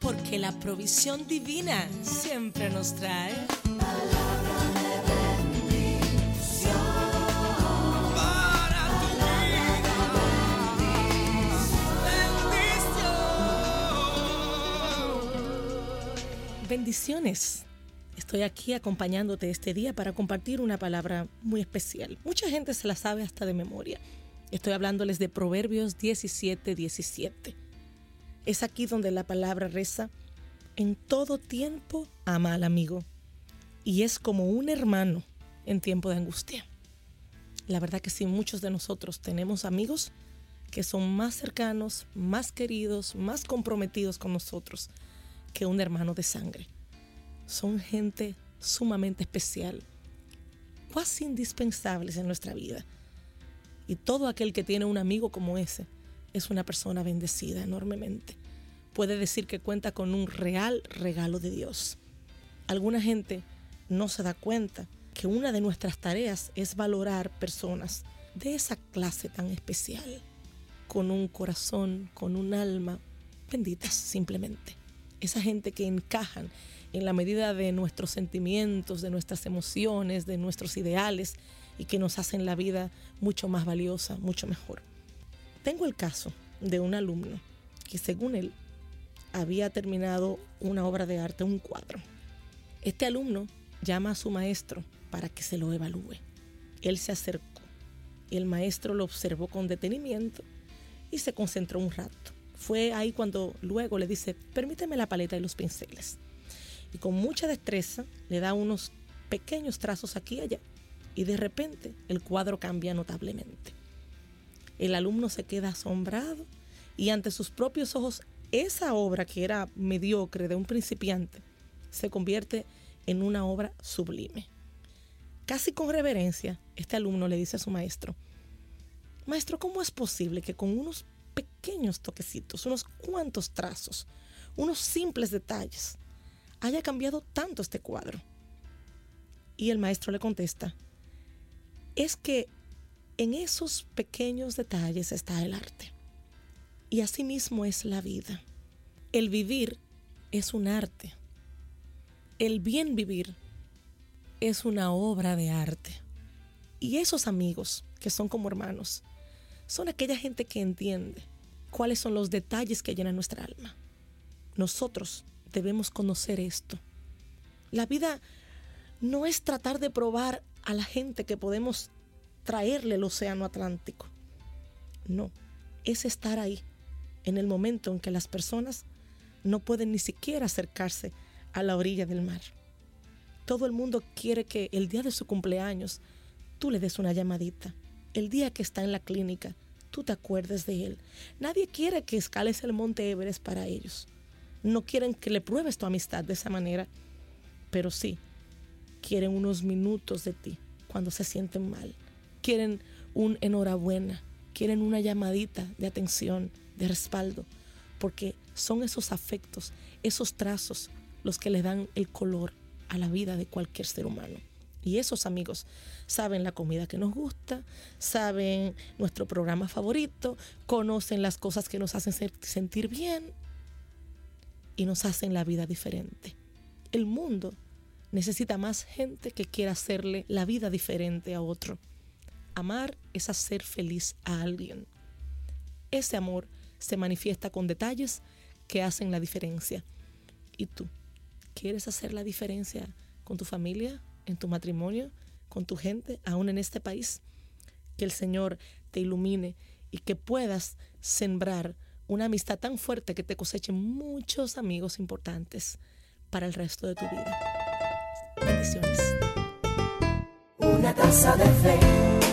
porque la provisión divina siempre nos trae. Bendiciones. Estoy aquí acompañándote este día para compartir una palabra muy especial. Mucha gente se la sabe hasta de memoria. Estoy hablándoles de Proverbios 17, 17. Es aquí donde la palabra reza, en todo tiempo ama al amigo y es como un hermano en tiempo de angustia. La verdad que sí, muchos de nosotros tenemos amigos que son más cercanos, más queridos, más comprometidos con nosotros que un hermano de sangre son gente sumamente especial, casi indispensables en nuestra vida. Y todo aquel que tiene un amigo como ese es una persona bendecida enormemente. Puede decir que cuenta con un real regalo de Dios. Alguna gente no se da cuenta que una de nuestras tareas es valorar personas de esa clase tan especial, con un corazón, con un alma, benditas simplemente. Esa gente que encajan en la medida de nuestros sentimientos, de nuestras emociones, de nuestros ideales y que nos hacen la vida mucho más valiosa, mucho mejor. Tengo el caso de un alumno que según él había terminado una obra de arte, un cuadro. Este alumno llama a su maestro para que se lo evalúe. Él se acercó el maestro lo observó con detenimiento y se concentró un rato. Fue ahí cuando luego le dice, permíteme la paleta y los pinceles y con mucha destreza le da unos pequeños trazos aquí y allá y de repente el cuadro cambia notablemente. El alumno se queda asombrado y ante sus propios ojos esa obra que era mediocre de un principiante se convierte en una obra sublime. Casi con reverencia, este alumno le dice a su maestro, Maestro, ¿cómo es posible que con unos pequeños toquecitos, unos cuantos trazos, unos simples detalles, haya cambiado tanto este cuadro? Y el maestro le contesta, es que en esos pequeños detalles está el arte. Y asimismo es la vida. El vivir es un arte. El bien vivir es una obra de arte. Y esos amigos, que son como hermanos, son aquella gente que entiende cuáles son los detalles que llenan nuestra alma. Nosotros debemos conocer esto. La vida no es tratar de probar a la gente que podemos traerle el océano Atlántico. No, es estar ahí, en el momento en que las personas no pueden ni siquiera acercarse a la orilla del mar. Todo el mundo quiere que el día de su cumpleaños tú le des una llamadita. El día que está en la clínica, tú te acuerdes de él. Nadie quiere que escales el monte Everest para ellos no quieren que le pruebes tu amistad de esa manera, pero sí, quieren unos minutos de ti cuando se sienten mal. Quieren un enhorabuena, quieren una llamadita de atención, de respaldo, porque son esos afectos, esos trazos los que le dan el color a la vida de cualquier ser humano. Y esos amigos saben la comida que nos gusta, saben nuestro programa favorito, conocen las cosas que nos hacen sentir bien y nos hacen la vida diferente. El mundo necesita más gente que quiera hacerle la vida diferente a otro. Amar es hacer feliz a alguien. Ese amor se manifiesta con detalles que hacen la diferencia. ¿Y tú? ¿Quieres hacer la diferencia con tu familia, en tu matrimonio, con tu gente, aún en este país? Que el Señor te ilumine y que puedas sembrar una amistad tan fuerte que te coseche muchos amigos importantes para el resto de tu vida. Bendiciones. Una taza de fe.